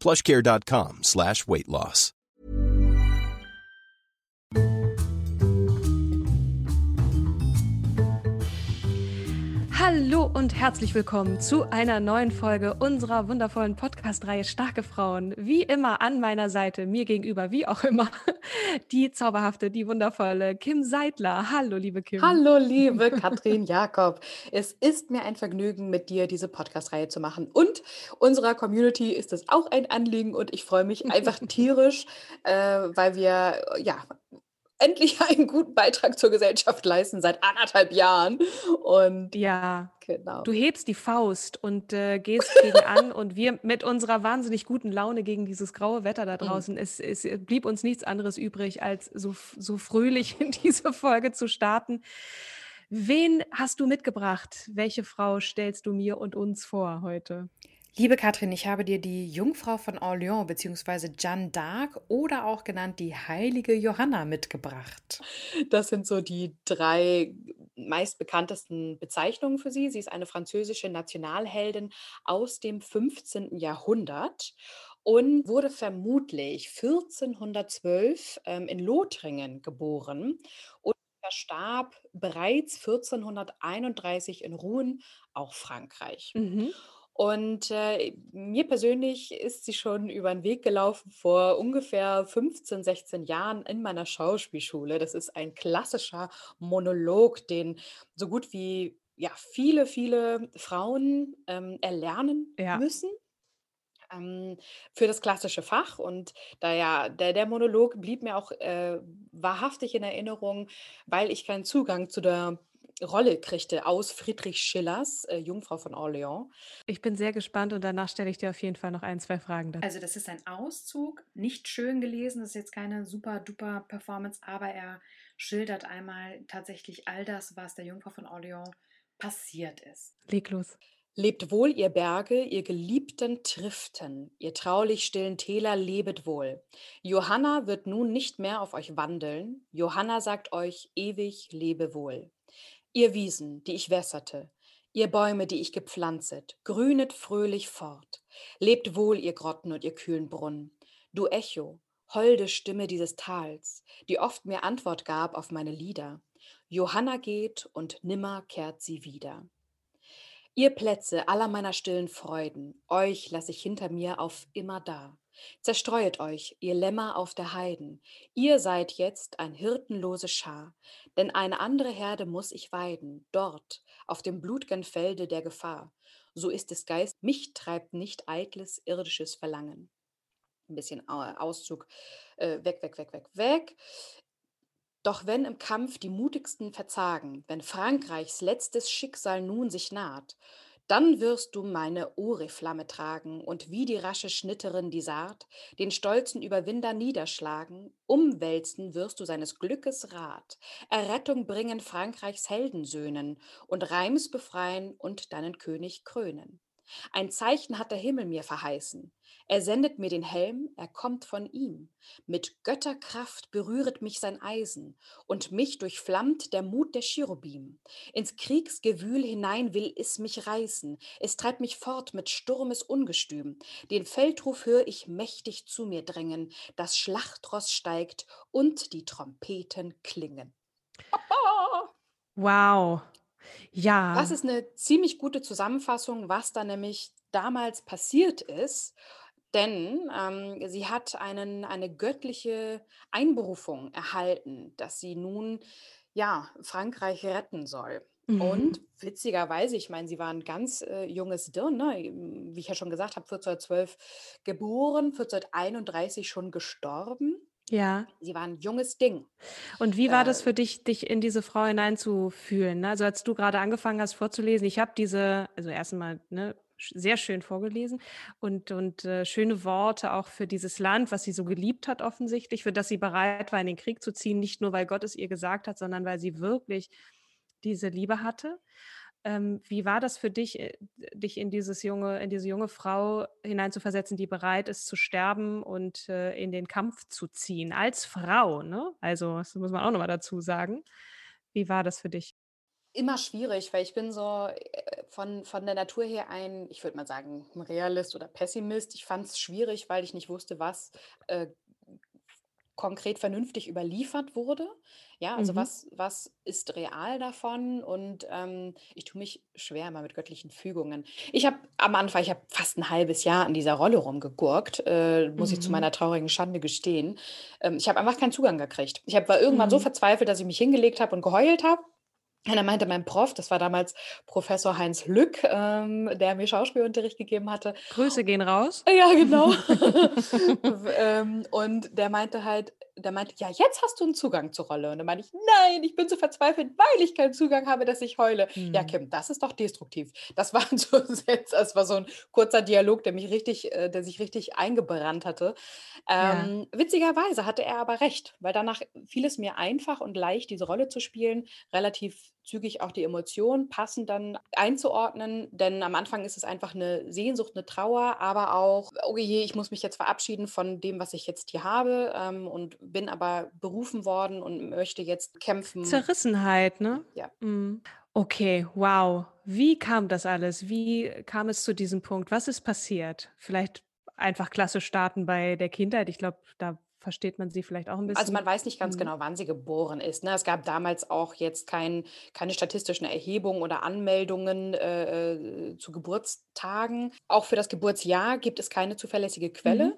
plushcare.com slash weight loss. Hallo und herzlich willkommen zu einer neuen Folge unserer wundervollen Podcast-Reihe Starke Frauen. Wie immer an meiner Seite, mir gegenüber, wie auch immer, die zauberhafte, die wundervolle Kim Seidler. Hallo, liebe Kim. Hallo, liebe Katrin Jakob. Es ist mir ein Vergnügen, mit dir diese Podcast-Reihe zu machen. Und unserer Community ist es auch ein Anliegen und ich freue mich einfach tierisch, äh, weil wir ja endlich einen guten Beitrag zur Gesellschaft leisten seit anderthalb Jahren. Und ja, genau. Du hebst die Faust und äh, gehst gegen an und wir mit unserer wahnsinnig guten Laune gegen dieses graue Wetter da mhm. draußen, mhm. es, es blieb uns nichts anderes übrig, als so, so fröhlich in diese Folge zu starten. Wen hast du mitgebracht? Welche Frau stellst du mir und uns vor heute? Liebe Katrin, ich habe dir die Jungfrau von Orléans bzw. Jeanne d'Arc oder auch genannt die heilige Johanna mitgebracht. Das sind so die drei meistbekanntesten Bezeichnungen für sie. Sie ist eine französische Nationalheldin aus dem 15. Jahrhundert und wurde vermutlich 1412 ähm, in Lothringen geboren und verstarb bereits 1431 in Rouen, auch Frankreich. Mhm. Und äh, mir persönlich ist sie schon über den Weg gelaufen vor ungefähr 15, 16 Jahren in meiner Schauspielschule. Das ist ein klassischer Monolog, den so gut wie ja, viele, viele Frauen ähm, erlernen ja. müssen ähm, für das klassische Fach. Und da ja, der, der Monolog blieb mir auch äh, wahrhaftig in Erinnerung, weil ich keinen Zugang zu der Rolle kriegte aus Friedrich Schillers äh, Jungfrau von Orléans. Ich bin sehr gespannt und danach stelle ich dir auf jeden Fall noch ein, zwei Fragen dazu. Also das ist ein Auszug, nicht schön gelesen, das ist jetzt keine super duper Performance, aber er schildert einmal tatsächlich all das, was der Jungfrau von Orléans passiert ist. Leg los. Lebt wohl, ihr Berge, ihr geliebten Triften, ihr traulich stillen Täler, lebet wohl. Johanna wird nun nicht mehr auf euch wandeln, Johanna sagt euch ewig lebe wohl. Ihr Wiesen, die ich wässerte, ihr Bäume, die ich gepflanzet, grünet fröhlich fort. Lebt wohl, ihr Grotten und ihr kühlen Brunnen. Du Echo, holde Stimme dieses Tals, die oft mir Antwort gab auf meine Lieder. Johanna geht und nimmer kehrt sie wieder. Ihr Plätze aller meiner stillen Freuden, euch lass ich hinter mir auf immer da. Zerstreuet euch, ihr Lämmer auf der Heiden, ihr seid jetzt ein hirtenlose Schar, denn eine andere Herde muss ich weiden, dort, auf dem blutgen Felde der Gefahr. So ist es Geist, mich treibt nicht eitles irdisches Verlangen. Ein bisschen Auszug, äh, weg, weg, weg, weg, weg. Doch wenn im Kampf die mutigsten verzagen, wenn Frankreichs letztes Schicksal nun sich naht, dann wirst du meine Oriflamme tragen und wie die rasche Schnitterin die Saat den stolzen Überwinder niederschlagen, umwälzen wirst du seines Glückes Rat, Errettung bringen Frankreichs Heldensöhnen und Reims befreien und deinen König krönen. Ein Zeichen hat der Himmel mir verheißen. Er sendet mir den Helm, er kommt von ihm. Mit Götterkraft berühret mich sein Eisen, und mich durchflammt der Mut der Cherubim. Ins Kriegsgewühl hinein will es mich reißen, es treibt mich fort mit Sturmes Ungestüm. Den Feldruf hör ich mächtig zu mir drängen, das Schlachtross steigt und die Trompeten klingen. Wow. Ja. Das ist eine ziemlich gute Zusammenfassung, was da nämlich damals passiert ist. Denn ähm, sie hat einen, eine göttliche Einberufung erhalten, dass sie nun ja Frankreich retten soll. Mhm. Und witzigerweise, ich meine, sie war ein ganz äh, junges Dirn, ne? wie ich ja schon gesagt habe, 1412 geboren, 1431 schon gestorben. Ja. Sie war ein junges Ding. Und wie war das Äh, für dich, dich in diese Frau hineinzufühlen? Ne? Also als du gerade angefangen hast vorzulesen, ich habe diese, also erstmal ne, sehr schön vorgelesen und, und äh, schöne Worte auch für dieses Land, was sie so geliebt hat offensichtlich, für das sie bereit war, in den Krieg zu ziehen, nicht nur weil Gott es ihr gesagt hat, sondern weil sie wirklich diese Liebe hatte. Ähm, wie war das für dich, äh, dich in dieses junge, in diese junge Frau hineinzuversetzen, die bereit ist zu sterben und äh, in den Kampf zu ziehen, als Frau, ne? Also, das muss man auch nochmal dazu sagen. Wie war das für dich? immer schwierig, weil ich bin so äh, von, von der Natur her ein, ich würde mal sagen, ein Realist oder Pessimist. Ich fand es schwierig, weil ich nicht wusste, was äh, konkret vernünftig überliefert wurde. Ja, also Mhm. was, was ist real davon? Und ähm, ich tue mich schwer immer mit göttlichen Fügungen. Ich habe am Anfang, ich habe fast ein halbes Jahr an dieser Rolle rumgegurkt, äh, muss ich zu Mhm. meiner traurigen Schande gestehen. Ähm, ich habe einfach keinen Zugang gekriegt. Ich hab, war irgendwann so Mhm. verzweifelt, dass ich mich hingelegt habe und geheult habe. Und dann meinte mein Prof, das war damals Professor Heinz Lück, ähm, der mir Schauspielunterricht gegeben hatte. Grüße gehen raus. Ja, genau. Ähm, und der meinte halt, der meinte, ja, jetzt hast du einen Zugang zur Rolle. Und dann meinte ich, nein, ich bin so verzweifelt, weil ich keinen Zugang habe, dass ich heule. Ja, Mhm. Kim, das ist doch destruktiv. Das war so, das war so ein kurzer Dialog, der mich richtig, äh, der sich richtig eingebrannt hatte. Ja. Ähm, witzigerweise hatte er aber recht, weil danach fiel es mir einfach und leicht, diese Rolle zu spielen, relativ zügig auch die Emotionen passend dann einzuordnen, denn am Anfang ist es einfach eine Sehnsucht, eine Trauer, aber auch, oh je, ich muss mich jetzt verabschieden von dem, was ich jetzt hier habe ähm, und bin aber berufen worden und möchte jetzt kämpfen. Zerrissenheit, ne? Ja. Mhm. Okay, wow. Wie kam das alles? Wie kam es zu diesem Punkt? Was ist passiert? Vielleicht einfach klassisch starten bei der Kindheit. Ich glaube, da versteht man sie vielleicht auch ein Also man bisschen. weiß nicht ganz Mhm. genau, wann sie geboren ist. Ne? Es gab damals auch jetzt kein, keine statistischen Erhebungen oder Anmeldungen äh, äh, zu Geburtstagen. Auch für das Geburtsjahr gibt es keine zuverlässige Quelle. Mhm.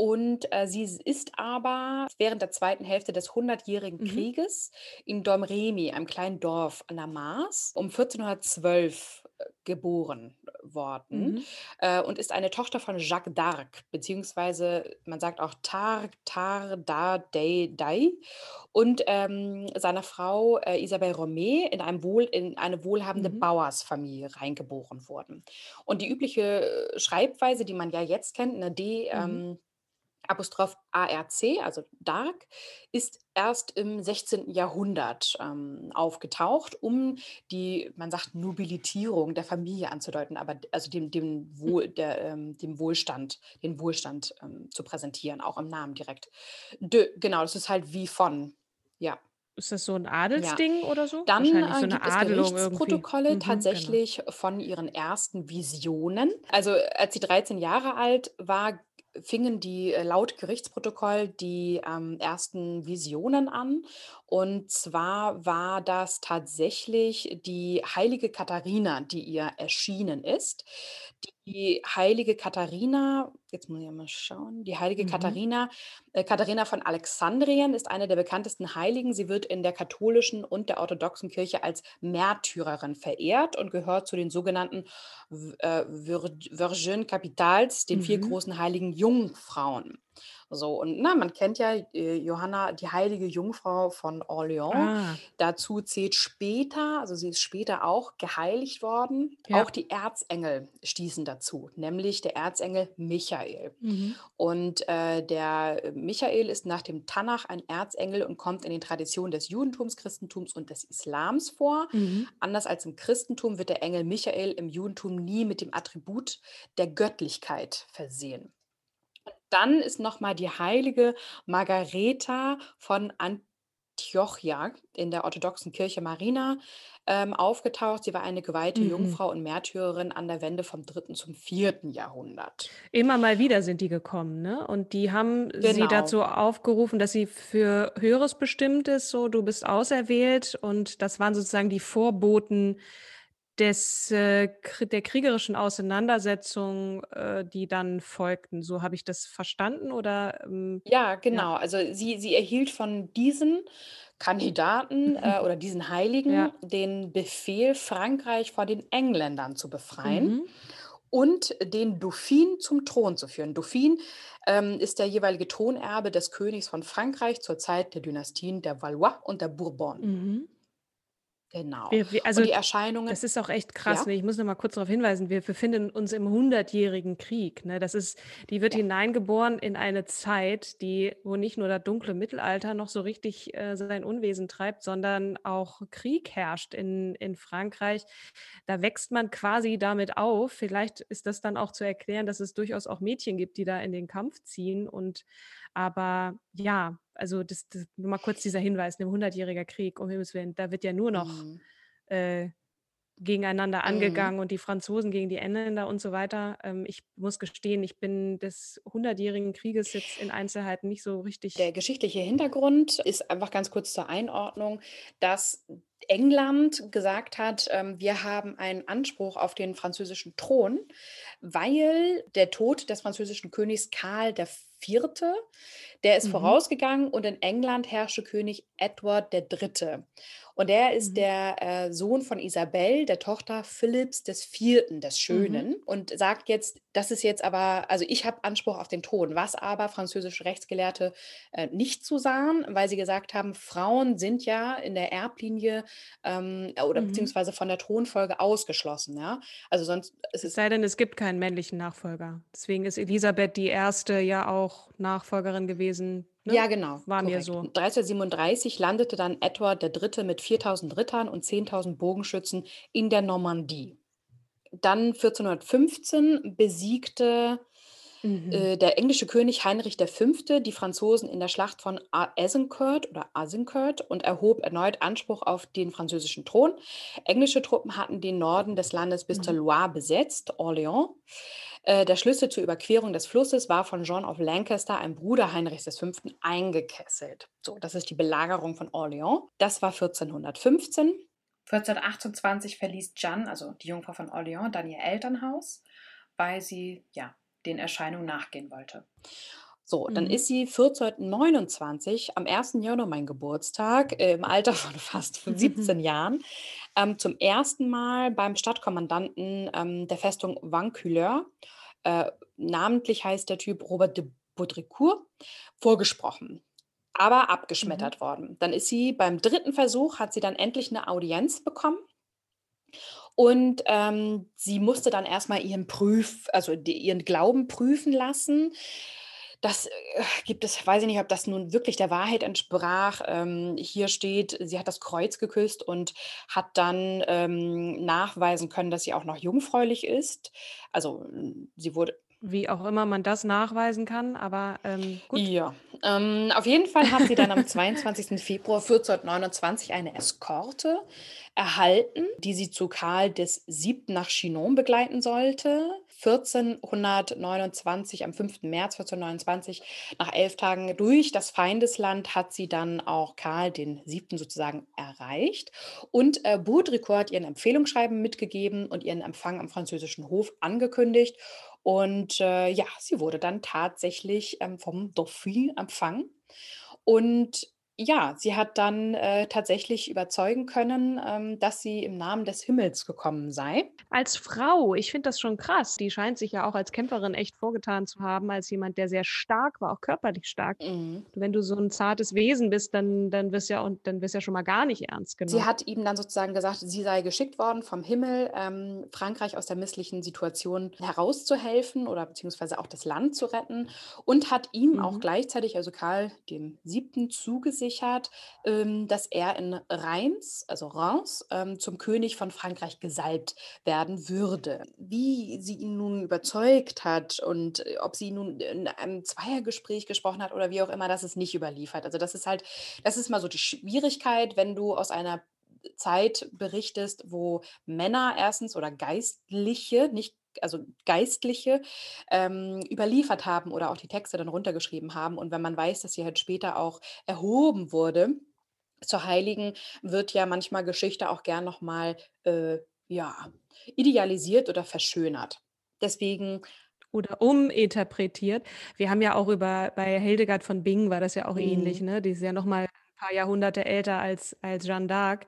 Und äh, sie ist aber während der zweiten Hälfte des Hundertjährigen Mhm. Krieges in Domremy, einem kleinen Dorf an der Maas, um 1412 äh, geboren worden Mhm. äh, und ist eine Tochter von Jacques d'Arc, beziehungsweise man sagt auch Tar, Tar, Da, Dei, Dei und ähm, seiner Frau äh, Isabelle Romé in, einem wohl, in eine wohlhabende Mhm. Bauersfamilie reingeboren wurden. Und die übliche äh, Schreibweise, die man ja jetzt kennt, eine D, Mhm. ähm, Apostroph ARC, also Dark, ist erst im 16. Jahrhundert ähm, aufgetaucht, um die, man sagt, Nobilitierung der Familie anzudeuten, aber also dem, dem, Wohl, der, ähm, dem Wohlstand, den Wohlstand ähm, zu präsentieren, auch im Namen direkt. Dö, genau, das ist halt wie von, ja. Ist das so ein Ja, Adelsding oder so? dann Wahrscheinlich so äh, eine gibt es Adelung irgendwie. Gerichtsprotokolle Mhm, genau. tatsächlich von ihren ersten Visionen. Also als sie 13 Jahre alt war, fingen die äh, laut Gerichtsprotokoll die ähm, ersten Visionen an. Und zwar war das tatsächlich die heilige Katharina, die ihr erschienen ist. Die heilige Katharina, jetzt muss ich ja mal schauen, die heilige Mhm. Katharina, äh, Katharina von Alexandrien ist eine der bekanntesten Heiligen. Sie wird in der katholischen und der orthodoxen Kirche als Märtyrerin verehrt und gehört zu den sogenannten äh, Vir- Virgin Capitals, den vier Mhm. großen heiligen Jungfrauen. So, und na, man kennt ja äh, Johanna, die heilige Jungfrau von Orléans. Ah, Dazu zählt später, also sie ist später auch geheiligt worden. ja. Auch die Erzengel stießen dazu, nämlich der Erzengel Michael. Mhm. Und äh, der Michael ist nach dem Tanach ein Erzengel und kommt in den Traditionen des Judentums, Christentums und des Islams vor. Mhm. Anders als im Christentum wird der Engel Michael im Judentum nie mit dem Attribut der Göttlichkeit versehen. Dann ist nochmal die heilige Margareta von Antiochia in der orthodoxen Kirche Marina ähm, aufgetaucht. Sie war eine geweihte Mhm. Jungfrau und Märtyrerin an der Wende vom 3. zum 4. Jahrhundert. Immer mal wieder sind die gekommen, ne? Und die haben sie Genau. dazu aufgerufen, dass sie für Höheres bestimmt ist, so du bist auserwählt und das waren sozusagen die Vorboten des, äh, der kriegerischen Auseinandersetzung, äh, die dann folgten. So habe ich das verstanden oder ähm, Ja, ja. genau. Also sie, sie erhielt von diesen Kandidaten äh, oder diesen Heiligen Ja. den Befehl, Frankreich vor den Engländern zu befreien Mhm. und den Dauphin zum Thron zu führen. Dauphin ähm, ist der jeweilige Thronerbe des Königs von Frankreich zur Zeit der Dynastien der Valois und der Bourbon. Mhm. Genau. Wir, wir, Und also die Erscheinungen, das ist auch echt krass. ja, Ne? Ich muss noch mal kurz darauf hinweisen, wir befinden uns im hundertjährigen Krieg. Ne? Das ist, die wird ja. hineingeboren in eine Zeit, die, wo nicht nur das dunkle Mittelalter noch so richtig äh, sein Unwesen treibt, sondern auch Krieg herrscht in, in Frankreich. Da wächst man quasi damit auf. Vielleicht ist das dann auch zu erklären, dass es durchaus auch Mädchen gibt, die da in den Kampf ziehen. Und aber ja, also das, das nur mal kurz dieser Hinweis, ein hundertjähriger Krieg, um Himmels Willen, da wird ja nur noch Mhm. äh, gegeneinander Mhm. angegangen und die Franzosen gegen die Engländer und so weiter. Ähm, ich muss gestehen, ich bin des hundertjährigen Krieges jetzt in Einzelheiten nicht so Der richtig. geschichtliche Hintergrund ist einfach ganz kurz zur Einordnung, dass England gesagt hat, ähm, wir haben einen Anspruch auf den französischen Thron, weil der Tod des französischen Königs Karl IV., der ist Mhm. vorausgegangen und in England herrschte König Edward III. Und der ist Mhm. der äh, Sohn von Isabel, der Tochter Philipps des Vierten, des Mhm. Schönen, und sagt jetzt, das ist jetzt aber, also ich habe Anspruch auf den Thron, was aber französische Rechtsgelehrte äh, nicht so sahen, weil sie gesagt haben, Frauen sind ja in der Erblinie ähm, oder Mhm. beziehungsweise von der Thronfolge ausgeschlossen. Ja? Also sonst Es es sei denn, es gibt keinen männlichen Nachfolger. Deswegen ist Elisabeth die erste ja auch Nachfolgerin gewesen. Ne? Ja, genau, War mir korrekt. so. 1337 landete dann Edward III. mit 4000 Rittern und 10.000 Bogenschützen in der Normandie. Dann 1415 besiegte Mhm. äh, der englische König Heinrich V. die Franzosen in der Schlacht von Azincourt oder Azincourt und erhob erneut Anspruch auf den französischen Thron. Englische Truppen hatten den Norden des Landes bis zur Mhm. Loire besetzt, Orléans. Äh, Der Schlüssel zur Überquerung des Flusses war von John of Lancaster, einem Bruder Heinrichs V., eingekesselt. So, das ist die Belagerung von Orléans. Das war 1415. 1428 verließ Jeanne, also die Jungfrau von Orléans, dann ihr Elternhaus, weil sie ja den Erscheinungen nachgehen wollte. So, dann Mhm. ist sie 1429, am 1. Januar mein Geburtstag, äh, im Alter von fast 17 Jahren, ähm, zum ersten Mal beim Stadtkommandanten ähm, der Festung Vanculeur, äh, namentlich heißt der Typ Robert de Baudricourt, vorgesprochen, aber Mhm. abgeschmettert worden. Dann ist sie beim dritten Versuch, hat sie dann endlich eine Audienz bekommen. Und ähm, sie musste dann erstmal ihren Prüf, also die, ihren Glauben prüfen lassen. Das äh, gibt es, weiß ich nicht, ob das nun wirklich der Wahrheit entsprach. Ähm, hier steht, sie hat das Kreuz geküsst und hat dann ähm, nachweisen können, dass sie auch noch jungfräulich ist. Also sie wurde, Wie auch immer man das nachweisen kann, aber ähm, gut. ja, ähm, auf jeden Fall hat sie dann am 22. Februar 1429 eine Eskorte erhalten, die sie zu Karl des Siebten nach Chinon begleiten sollte. 1429, am 5. März 1429, nach elf Tagen durch das Feindesland, hat sie dann auch Karl den Siebten sozusagen erreicht. Und äh, Baudricourt hat ihren Empfehlungsschreiben mitgegeben und ihren Empfang am französischen Hof angekündigt. Und äh, ja, sie wurde dann tatsächlich ähm, vom Dauphin empfangen. Und ja, sie hat dann äh, tatsächlich überzeugen können, ähm, dass sie im Namen des Himmels gekommen sei. Als Frau, ich finde das schon krass. Die scheint sich ja auch als Kämpferin echt vorgetan zu haben, als jemand, der sehr stark war, auch körperlich stark. Mhm. Wenn du so ein zartes Wesen bist, dann, dann wirst ja und dann wirst ja schon mal gar nicht ernst Sie genommen. hat ihm dann sozusagen gesagt, sie sei geschickt worden vom Himmel, ähm, Frankreich aus der misslichen Situation herauszuhelfen oder beziehungsweise auch das Land zu retten und hat ihm auch Mhm. gleichzeitig, also Karl dem Siebten, zugesichert, ähm, dass er in Reims, also Reims, ähm, zum König von Frankreich gesalbt werden würde. Wie sie ihn nun überzeugt hat und äh, ob sie nun in einem Zweiergespräch gesprochen hat oder wie auch immer, das ist nicht überliefert. Also das ist halt, das ist mal so die Schwierigkeit, wenn du aus einer Zeit berichtest, wo Männer erstens oder Geistliche, nicht also Geistliche, ähm, überliefert haben oder auch die Texte dann runtergeschrieben haben. Und wenn man weiß, dass sie halt später auch erhoben wurde zur Heiligen, wird ja manchmal Geschichte auch gern nochmal äh, ja, idealisiert oder verschönert. Deswegen oder uminterpretiert. Wir haben ja auch über bei Hildegard von Bingen war das ja auch ähnlich, Mhm. ne? Die ist ja noch mal ein paar Jahrhunderte älter als als Jeanne d'Arc.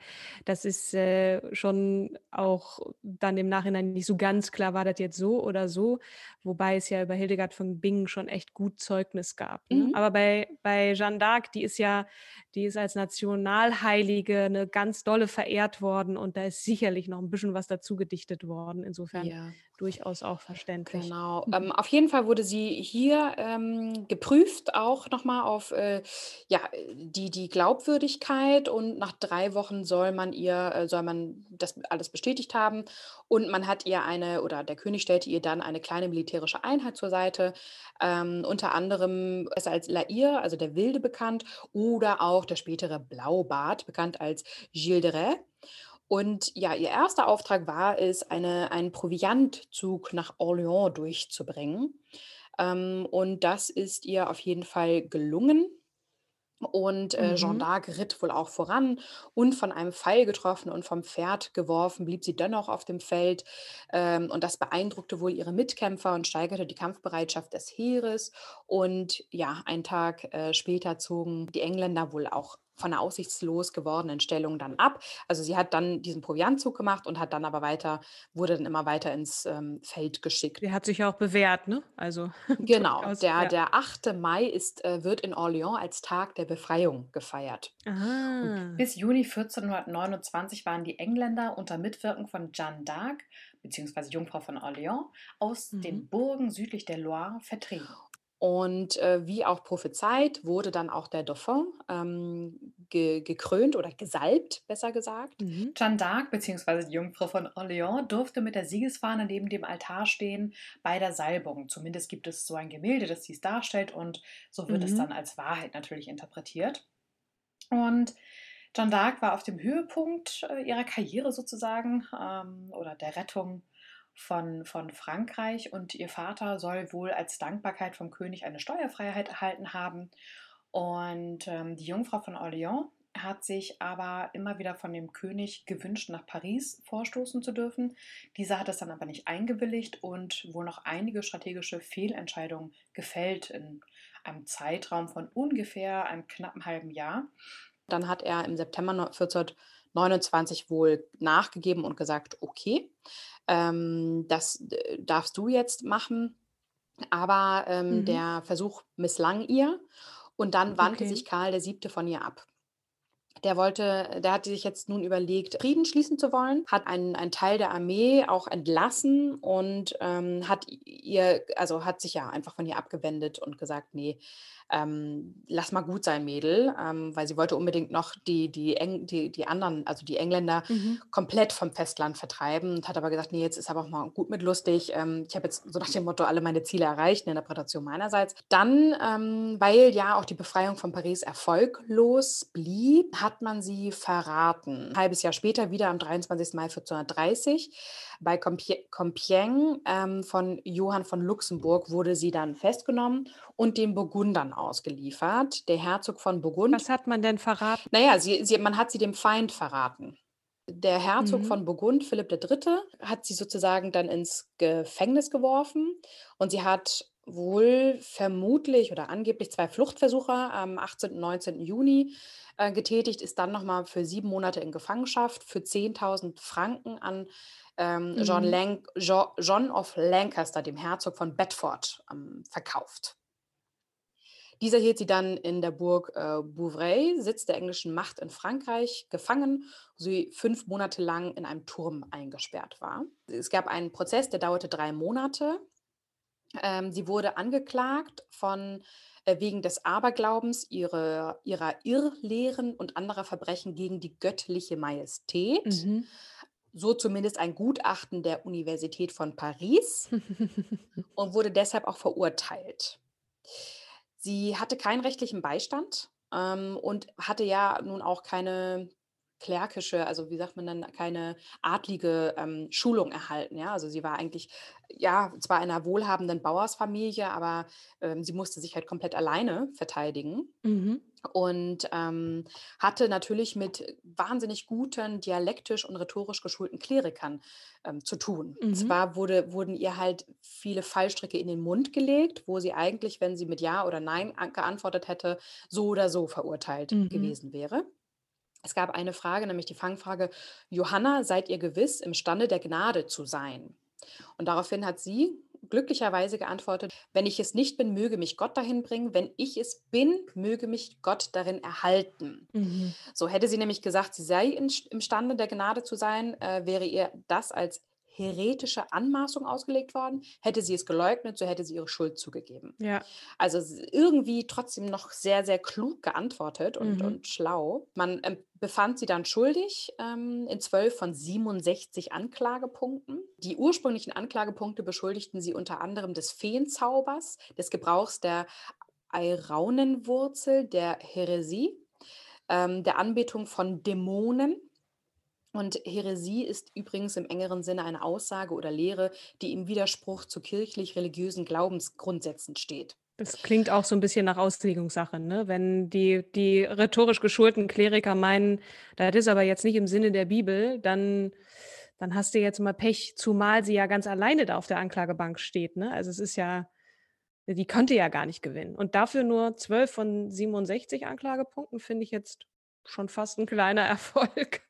Das ist, äh, schon auch dann im Nachhinein nicht so ganz klar, war das jetzt so oder so, wobei es ja über Hildegard von Bingen schon echt gut Zeugnis gab, ne? Mhm. Aber bei bei Jeanne d'Arc, die ist ja die ist als Nationalheilige, ne, ganz dolle verehrt worden und da ist sicherlich noch ein bisschen was dazu gedichtet worden. Insofern Ja. durchaus auch verständlich. Genau. Ähm, auf jeden Fall wurde sie hier ähm, geprüft, auch nochmal auf äh, ja, die, die Glaubwürdigkeit und nach drei Wochen soll man ihr, äh, soll man das alles bestätigt haben und man hat ihr eine, oder der König stellte ihr dann eine kleine militärische Einheit zur Seite, ähm, unter anderem ist als Lair, also der Wilde bekannt, oder auch der spätere Blaubart, bekannt als Gilles de Rais. Und ja, ihr erster Auftrag war es, eine, einen Proviantzug nach Orléans durchzubringen. Ähm, und das ist ihr auf jeden Fall gelungen. Und äh, Jeanne Mhm. d'Arc ritt wohl auch voran und von einem Pfeil getroffen und vom Pferd geworfen, blieb sie dennoch auf dem Feld. Ähm, und das beeindruckte wohl ihre Mitkämpfer und steigerte die Kampfbereitschaft des Heeres. Und ja, einen Tag äh, später zogen die Engländer wohl auch von der aussichtslos gewordenen Stellung dann ab. Also sie hat dann diesen Proviantzug gemacht und hat dann aber weiter, wurde dann immer weiter ins ähm, Feld geschickt. Der hat sich ja auch bewährt, ne? Also Genau, durchaus, der, ja. der 8. Mai ist, äh, wird in Orléans als Tag der Befreiung gefeiert. Ah. Bis Juni 1429 waren die Engländer unter Mitwirkung von Jeanne d'Arc bzw. Jungfrau von Orléans aus den Mhm. Burgen südlich der Loire vertrieben. Und äh, wie auch prophezeit, wurde dann auch der Dauphin ähm, ge gekrönt oder gesalbt, besser gesagt. Mhm. Jeanne d'Arc bzw. die Jungfrau von Orléans durfte mit der Siegesfahne neben dem Altar stehen bei der Salbung. Zumindest gibt es so ein Gemälde, das dies darstellt und so wird es Mhm. dann als Wahrheit natürlich interpretiert. Und Jeanne d'Arc war auf dem Höhepunkt äh, ihrer Karriere sozusagen ähm, oder der Rettung von, von Frankreich und ihr Vater soll wohl als Dankbarkeit vom König eine Steuerfreiheit erhalten haben. Und ähm, die Jungfrau von Orléans hat sich aber immer wieder von dem König gewünscht, nach Paris vorstoßen zu dürfen. Dieser hat es dann aber nicht eingewilligt und wohl noch einige strategische Fehlentscheidungen gefällt in einem Zeitraum von ungefähr einem knappen halben Jahr. Dann hat er im September 1429 wohl nachgegeben und gesagt, okay, ähm, das äh, darfst du jetzt machen. Aber ähm, Mhm. der Versuch misslang ihr und dann wandte Okay. sich Karl der Siebte von ihr ab. Der wollte, der hatte sich jetzt nun überlegt, Frieden schließen zu wollen, hat einen, einen Teil der Armee auch entlassen und ähm, hat ihr, also hat sich ja einfach von ihr abgewendet und gesagt, nee, ähm, lass mal gut sein, Mädel, ähm, weil sie wollte unbedingt noch die, die, Eng, die, die anderen, also die Engländer Mhm. komplett vom Festland vertreiben und hat aber gesagt, nee, jetzt ist aber auch mal gut mit lustig. Ähm, ich habe jetzt so nach dem Motto alle meine Ziele erreicht, eine Interpretation meinerseits. Dann, ähm, weil ja auch die Befreiung von Paris erfolglos blieb, hat man sie verraten. Ein halbes Jahr später, wieder am 23. Mai 1430, bei Compiègne ähm, von Johann von Luxemburg wurde sie dann festgenommen und den Burgundern ausgeliefert. Der Herzog von Burgund Was hat man denn verraten? naja, sie, sie, man hat sie dem Feind verraten. Der Herzog Mhm. von Burgund, Philipp III., hat sie sozusagen dann ins Gefängnis geworfen und sie hat wohl vermutlich oder angeblich zwei Fluchtversuche am 18. und 19. Juni äh, getätigt, ist dann nochmal für sieben Monate in Gefangenschaft für 10.000 Franken an ähm, John, Mhm. Lan jo John of Lancaster, dem Herzog von Bedford, ähm, verkauft. Dieser hielt sie dann in der Burg äh, Bouvray, Sitz der englischen Macht in Frankreich, gefangen, wo sie fünf Monate lang in einem Turm eingesperrt war. Es gab einen Prozess, der dauerte drei Monate. Ähm, sie wurde angeklagt von äh, wegen des Aberglaubens, ihre, ihrer Irrlehren und anderer Verbrechen gegen die göttliche Majestät. Mhm. So zumindest ein Gutachten der Universität von Paris und wurde deshalb auch verurteilt. Sie hatte keinen rechtlichen Beistand ähm, und hatte ja nun auch keine klärkische, also wie sagt man dann, keine adlige ähm, Schulung erhalten. Ja? Also sie war eigentlich, ja, zwar einer wohlhabenden Bauersfamilie, aber ähm, sie musste sich halt komplett alleine verteidigen. Mhm. und ähm, hatte natürlich mit wahnsinnig guten, dialektisch und rhetorisch geschulten Klerikern ähm, zu tun. Mhm. Zwar wurde, wurden ihr halt viele Fallstricke in den Mund gelegt, wo sie eigentlich, wenn sie mit Ja oder Nein geantwortet hätte, so oder so verurteilt mhm. gewesen wäre. Es gab eine Frage, nämlich die Fangfrage, Johanna, seid ihr gewiss, imstande der Gnade zu sein? Und daraufhin hat sie glücklicherweise geantwortet, wenn ich es nicht bin, möge mich Gott dahin bringen, wenn ich es bin, möge mich Gott darin erhalten. Mhm. So hätte sie nämlich gesagt, sie sei in, imstande der Gnade zu sein, äh, wäre ihr das als heretische Anmaßung ausgelegt worden. Hätte sie es geleugnet, so hätte sie ihre Schuld zugegeben. Ja. Also irgendwie trotzdem noch sehr, sehr klug geantwortet und, mhm. und schlau. Man ähm, befand sie dann schuldig ähm, in zwölf von 67 Anklagepunkten. Die ursprünglichen Anklagepunkte beschuldigten sie unter anderem des Feenzaubers, des Gebrauchs der Eiraunenwurzel, der Häresie, ähm, der Anbetung von Dämonen, und Häresie ist übrigens im engeren Sinne eine Aussage oder Lehre, die im Widerspruch zu kirchlich-religiösen Glaubensgrundsätzen steht. Das klingt auch so ein bisschen nach Auslegungssache, ne? Wenn die, die rhetorisch geschulten Kleriker meinen, das ist aber jetzt nicht im Sinne der Bibel, dann, dann hast du jetzt mal Pech, zumal sie ja ganz alleine da auf der Anklagebank steht. Ne? Also es ist ja, die konnte ja gar nicht gewinnen. Und dafür nur 12 von 67 Anklagepunkten finde ich jetzt schon fast ein kleiner Erfolg.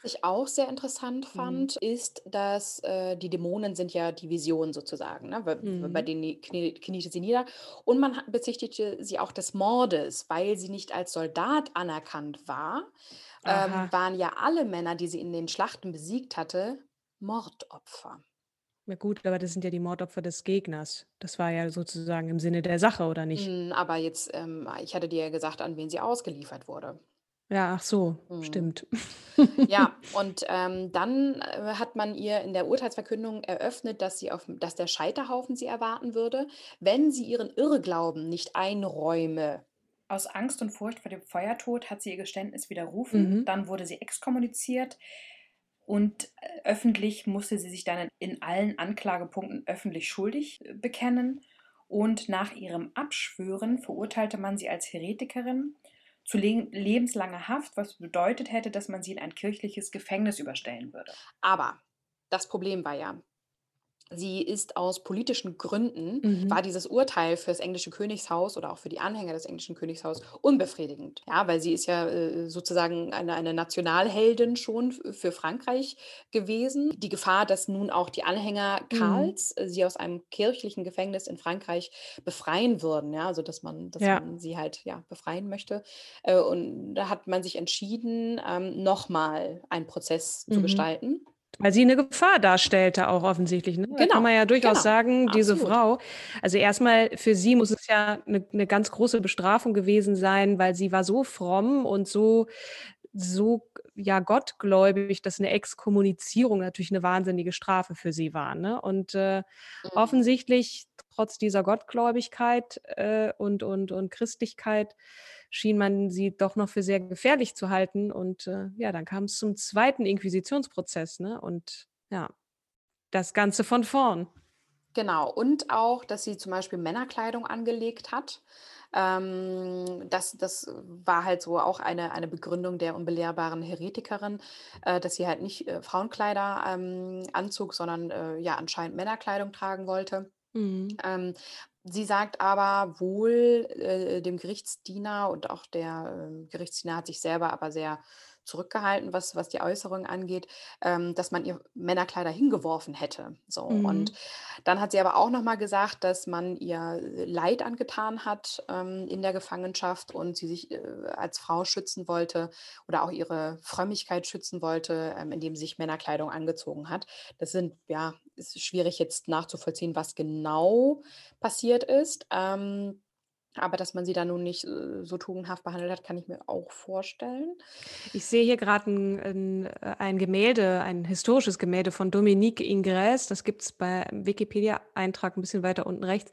Was ich auch sehr interessant Mhm. fand, ist, dass äh, die Dämonen sind ja die Vision sozusagen. Ne? Bei, bei Mhm. denen knie, kniete sie nieder. Und man bezichtigte sie auch des Mordes, weil sie nicht als Soldat anerkannt war. Ähm, waren ja alle Männer, die sie in den Schlachten besiegt hatte, Mordopfer. Ja gut, aber das sind ja die Mordopfer des Gegners. Das war ja sozusagen im Sinne der Sache, oder nicht? Mm, Aber jetzt, ähm, ich hatte dir ja gesagt, an wen sie ausgeliefert wurde. Ja, ach so, Mhm. stimmt. Ja, und ähm, dann äh, hat man ihr in der Urteilsverkündung eröffnet, dass sie auf, dass der Scheiterhaufen sie erwarten würde, wenn sie ihren Irrglauben nicht einräume. Aus Angst und Furcht vor dem Feuertod hat sie ihr Geständnis widerrufen. Mhm. Dann wurde sie exkommuniziert und äh, öffentlich musste sie sich dann in allen Anklagepunkten öffentlich schuldig äh, bekennen. Und nach ihrem Abschwören verurteilte man sie als Heretikerin zu le lebenslanger Haft, was bedeutet hätte, dass man sie in ein kirchliches Gefängnis überstellen würde. Aber das Problem war ja, sie ist aus politischen Gründen, mhm. war dieses Urteil für das englische Königshaus oder auch für die Anhänger des englischen Königshaus unbefriedigend. Ja, weil sie ist ja äh, sozusagen eine, eine Nationalheldin schon für Frankreich gewesen. Die Gefahr, dass nun auch die Anhänger mhm. Karls mhm. sie aus einem kirchlichen Gefängnis in Frankreich befreien würden, ja, also dass man, dass ja. man sie halt ja, befreien möchte. Äh, und da hat man sich entschieden, ähm, nochmal einen Prozess mhm. zu gestalten. Weil sie eine Gefahr darstellte auch offensichtlich, ne? Da kann man ja durchaus genau. sagen, diese Absolut. Frau also erstmal für sie muss es ja eine 'ne ganz große Bestrafung gewesen sein, weil sie war so fromm und so so, ja, gottgläubig, dass eine Exkommunizierung natürlich eine wahnsinnige Strafe für sie war, ne? Und, äh, Mhm. offensichtlich trotz dieser Gottgläubigkeit, äh, und und und Christlichkeit schien man sie doch noch für sehr gefährlich zu halten. Und äh, ja, dann kam es zum zweiten Inquisitionsprozess, ne? Und ja, das Ganze von vorn. Genau, und auch, dass sie zum Beispiel Männerkleidung angelegt hat. Ähm, das, das war halt so auch eine, eine Begründung der unbelehrbaren Heretikerin, äh, dass sie halt nicht äh, Frauenkleider ähm, anzog, sondern äh, ja anscheinend Männerkleidung tragen wollte. Mhm. Ähm, Sie sagt aber wohl äh, dem Gerichtsdiener und auch der äh, Gerichtsdiener hat sich selber aber sehr zurückgehalten, was, was die Äußerung angeht, ähm, dass man ihr Männerkleider hingeworfen hätte. So. Mhm. Und dann hat sie aber auch nochmal gesagt, dass man ihr Leid angetan hat ähm, in der Gefangenschaft und sie sich äh, als Frau schützen wollte oder auch ihre Frömmigkeit schützen wollte, ähm, indem sie sich Männerkleidung angezogen hat. Das sind, ja, ist schwierig jetzt nachzuvollziehen, was genau passiert ist. Ähm, aber dass man sie da nun nicht äh, so tugendhaft behandelt hat, kann ich mir auch vorstellen. Ich sehe hier gerade ein, ein, äh, ein Gemälde, ein historisches Gemälde von Dominique Ingres. Das gibt es bei Wikipedia-Eintrag ein bisschen weiter unten rechts.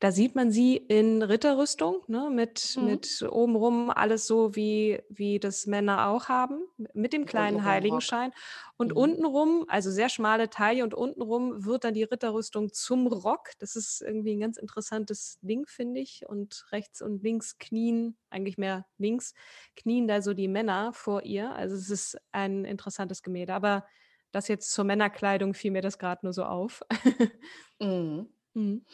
Da sieht man sie in Ritterrüstung, ne, mit, Mhm. mit obenrum alles so, wie, wie das Männer auch haben, mit dem kleinen Heiligenschein. Und mhm. untenrum, also sehr schmale Taille und untenrum wird dann die Ritterrüstung zum Rock. Das ist irgendwie ein ganz interessantes Ding, finde ich. Und rechts und links knien, eigentlich mehr links, knien da so die Männer vor ihr. Also es ist ein interessantes Gemälde. Aber das jetzt zur Männerkleidung fiel mir das gerade nur so auf. mhm. Mhm.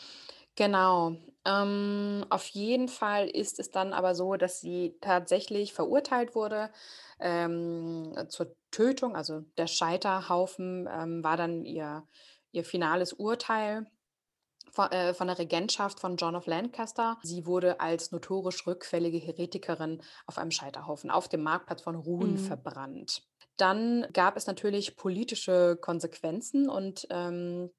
Genau. Ähm, auf jeden Fall ist es dann aber so, dass sie tatsächlich verurteilt wurde ähm, zur Tötung. Also der Scheiterhaufen ähm, war dann ihr, ihr finales Urteil von, äh, von der Regentschaft von John of Lancaster. Sie wurde als notorisch rückfällige Heretikerin auf einem Scheiterhaufen auf dem Marktplatz von Rouen mhm. verbrannt. Dann gab es natürlich politische Konsequenzen und ähm,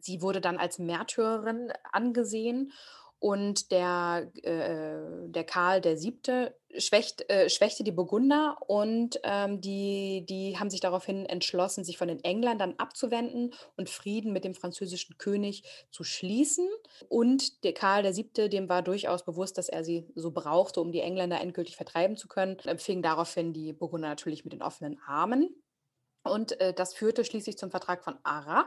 sie wurde dann als Märtyrerin angesehen und der, äh, der Karl der Siebte schwächt, äh, schwächte die Burgunder und ähm, die, die haben sich daraufhin entschlossen, sich von den Engländern abzuwenden und Frieden mit dem französischen König zu schließen. Und der Karl der Siebte, dem war durchaus bewusst, dass er sie so brauchte, um die Engländer endgültig vertreiben zu können, empfing daraufhin die Burgunder natürlich mit den offenen Armen. Und äh, das führte schließlich zum Vertrag von Arras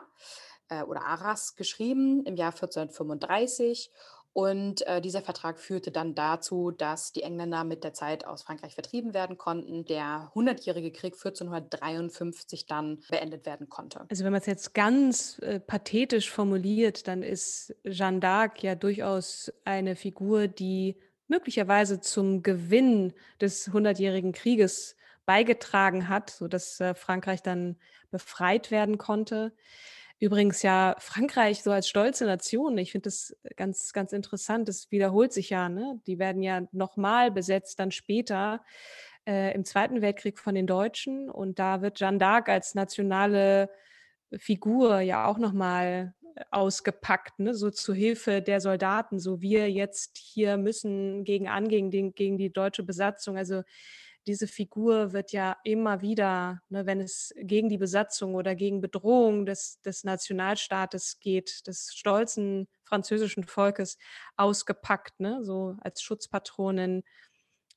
äh, oder Arras geschrieben im Jahr 1435. Und äh, dieser Vertrag führte dann dazu, dass die Engländer mit der Zeit aus Frankreich vertrieben werden konnten. Der Hundertjährige Krieg 1453 dann beendet werden konnte. Also wenn man es jetzt ganz äh, pathetisch formuliert, dann ist Jeanne d'Arc ja durchaus eine Figur, die möglicherweise zum Gewinn des Hundertjährigen Krieges beigetragen hat, sodass äh, Frankreich dann befreit werden konnte. Übrigens ja Frankreich so als stolze Nation. Ich finde das ganz, ganz interessant. Das wiederholt sich ja. Ne? Die werden ja nochmal besetzt, dann später äh, im Zweiten Weltkrieg von den Deutschen. Und da wird Jeanne d'Arc als nationale Figur ja auch nochmal ausgepackt, ne? so zu Hilfe der Soldaten. So wir jetzt hier müssen gegen angehen, gegen, gegen die deutsche Besatzung. Also diese Figur wird ja immer wieder, ne, wenn es gegen die Besatzung oder gegen Bedrohung des, des Nationalstaates geht, des stolzen französischen Volkes, ausgepackt, ne, so als Schutzpatronin,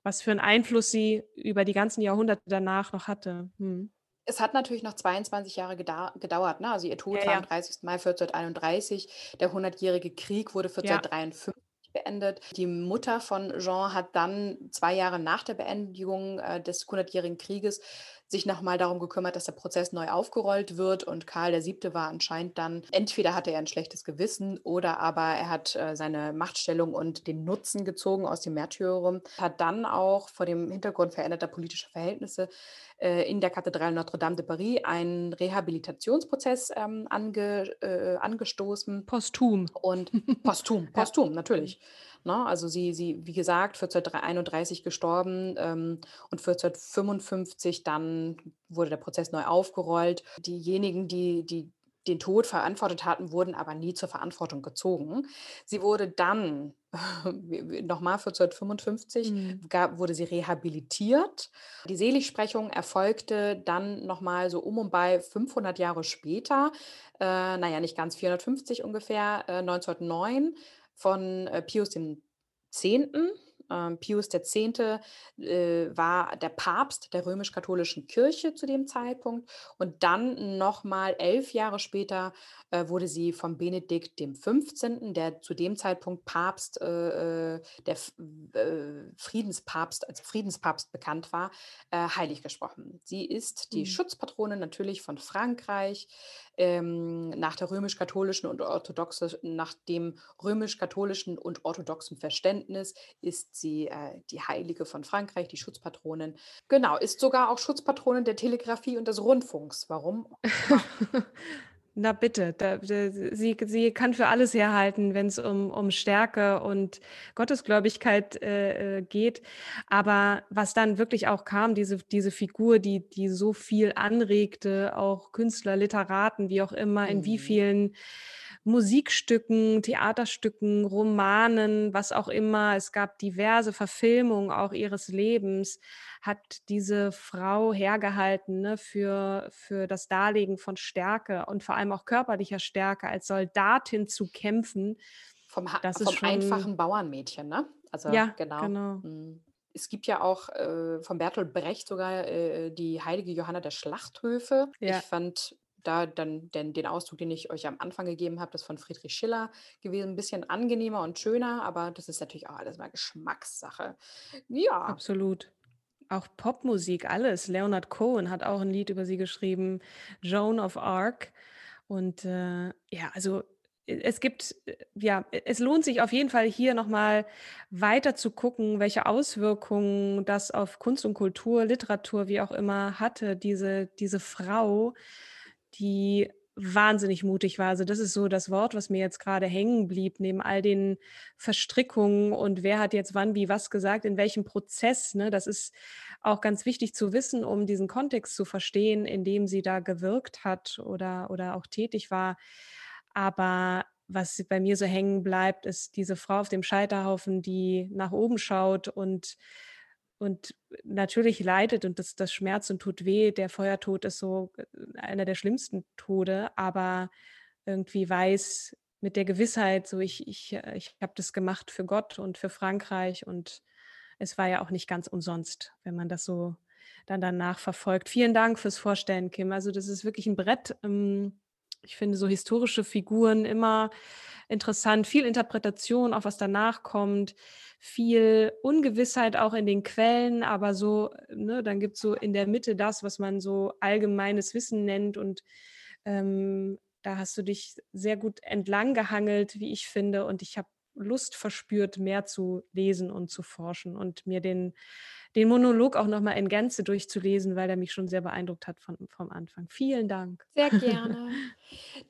was für einen Einfluss sie über die ganzen Jahrhunderte danach noch hatte. Hm. Es hat natürlich noch 22 Jahre gedauert. Ne? Also ihr Tod ja, war am 30. Mai 1431. Der Hundertjährige Krieg wurde 1453 beendet. Die Mutter von Jean hat dann zwei Jahre nach der Beendigung äh, des Hundertjährigen Krieges sich nochmal darum gekümmert, dass der Prozess neu aufgerollt wird. Und Karl VII. war anscheinend dann, entweder hatte er ein schlechtes Gewissen oder aber er hat äh, seine Machtstellung und den Nutzen gezogen aus dem Märtyrium, hat dann auch vor dem Hintergrund veränderter politischer Verhältnisse in der Kathedrale Notre-Dame de Paris einen Rehabilitationsprozess ähm, ange, äh, angestoßen. Posthum. Und posthum, posthum, ja. natürlich. Ne? Also sie, sie, wie gesagt, 1431 gestorben ähm, und 1455 dann wurde der Prozess neu aufgerollt. Diejenigen, die, die den Tod verantwortet hatten, wurden aber nie zur Verantwortung gezogen. Sie wurde dann, nochmal 1455, mhm. gab, wurde sie rehabilitiert. Die Seligsprechung erfolgte dann nochmal so um und bei 500 Jahre später, äh, naja, nicht ganz 450 ungefähr, äh, 1909 von äh, Pius X. Ähm, Pius X. Äh, war der Papst der römisch-katholischen Kirche zu dem Zeitpunkt und dann nochmal elf Jahre später äh, wurde sie von Benedikt XV., der zu dem Zeitpunkt Papst, äh, äh der äh, Friedenspapst, als Friedenspapst bekannt war, äh, heilig gesprochen. Sie ist die mhm. Schutzpatrone natürlich von Frankreich ähm, nach der römisch-katholischen und orthodoxen, nach dem römisch-katholischen und orthodoxen Verständnis ist sie äh, die Heilige von Frankreich, die Schutzpatronin. Genau, ist sogar auch Schutzpatronin der Telegrafie und des Rundfunks. Warum? Na bitte, da, da, sie, sie kann für alles herhalten, wenn es um, um Stärke und Gottesgläubigkeit äh, äh, geht. Aber was dann wirklich auch kam, diese, diese Figur, die, die so viel anregte, auch Künstler, Literaten, wie auch immer, in wie mhm. vielen Musikstücken, Theaterstücken, Romanen, was auch immer. Es gab diverse Verfilmungen auch ihres Lebens hat diese Frau hergehalten ne, für, für das Darlegen von Stärke und vor allem auch körperlicher Stärke, als Soldatin zu kämpfen. Vom, das vom ist schon, einfachen Bauernmädchen, ne? Also ja, genau. genau. Mhm. es gibt ja auch äh, von Bertolt Brecht sogar äh, die heilige Johanna der Schlachthöfe. Ja. Ich fand da dann den, den Ausdruck, den ich euch am Anfang gegeben habe, das von Friedrich Schiller gewesen, ein bisschen angenehmer und schöner, aber das ist natürlich auch alles mal Geschmackssache. Ja, Absolut. Auch Popmusik, alles. Leonard Cohen hat auch ein Lied über sie geschrieben, Joan of Arc. Und äh, ja, also äh, es gibt, äh, ja, äh, es lohnt sich auf jeden Fall hier nochmal weiter zu gucken, welche Auswirkungen das auf Kunst und Kultur, Literatur, wie auch immer hatte, diese, diese Frau, die wahnsinnig mutig war. Also das ist so das Wort, was mir jetzt gerade hängen blieb, neben all den Verstrickungen und wer hat jetzt wann wie was gesagt, in welchem Prozess. Ne? Das ist auch ganz wichtig zu wissen, um diesen Kontext zu verstehen, in dem sie da gewirkt hat oder, oder auch tätig war. Aber was bei mir so hängen bleibt, ist diese Frau auf dem Scheiterhaufen, die nach oben schaut und und natürlich leidet und das, das schmerzt und tut weh. Der Feuertod ist so äh, einer der schlimmsten Tode, aber irgendwie weiß mit der Gewissheit, so ich, ich, äh, ich habe das gemacht für Gott und für Frankreich und es war ja auch nicht ganz umsonst, wenn man das so dann danach verfolgt. Vielen Dank fürs Vorstellen, Kim. Also das ist wirklich ein Brett. Ähm, ich finde so historische Figuren immer interessant, viel Interpretation, auch was danach kommt, viel Ungewissheit auch in den Quellen, aber so, ne, dann gibt es so in der Mitte das, was man so allgemeines Wissen nennt. Und ähm, da hast du dich sehr gut entlang gehangelt, wie ich finde, und ich habe Lust verspürt, mehr zu lesen und zu forschen und mir den den Monolog auch nochmal in Gänze durchzulesen, weil er mich schon sehr beeindruckt hat von, vom Anfang. Vielen Dank. Sehr gerne.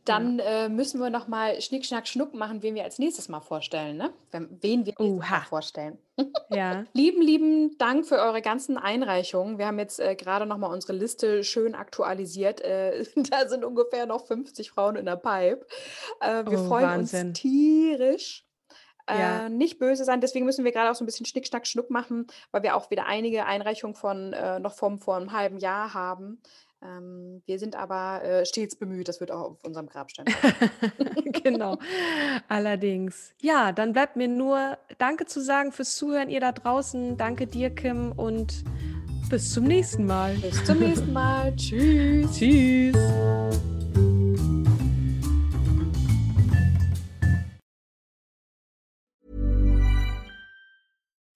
Dann ja. äh, müssen wir nochmal Schnick, Schnack, Schnuck machen, wen wir als nächstes mal vorstellen, ne? Wen wir nächstes Mal vorstellen. ja. Lieben, lieben Dank für eure ganzen Einreichungen. Wir haben jetzt äh, gerade nochmal unsere Liste schön aktualisiert. Äh, da sind ungefähr noch 50 Frauen in der Pipe. Äh, wir oh, freuen Wahnsinn. uns tierisch. Ja. Äh, nicht böse sein. Deswegen müssen wir gerade auch so ein bisschen Schnick, Schnack, Schnuck machen, weil wir auch wieder einige Einreichungen von äh, noch vom, vor einem halben Jahr haben. Ähm, wir sind aber äh, stets bemüht, das wird auch auf unserem Grabstein. genau, allerdings. Ja, dann bleibt mir nur Danke zu sagen fürs Zuhören, ihr da draußen. Danke dir, Kim, und bis zum nächsten Mal. Bis zum nächsten Mal. Tschüss. Tschüss.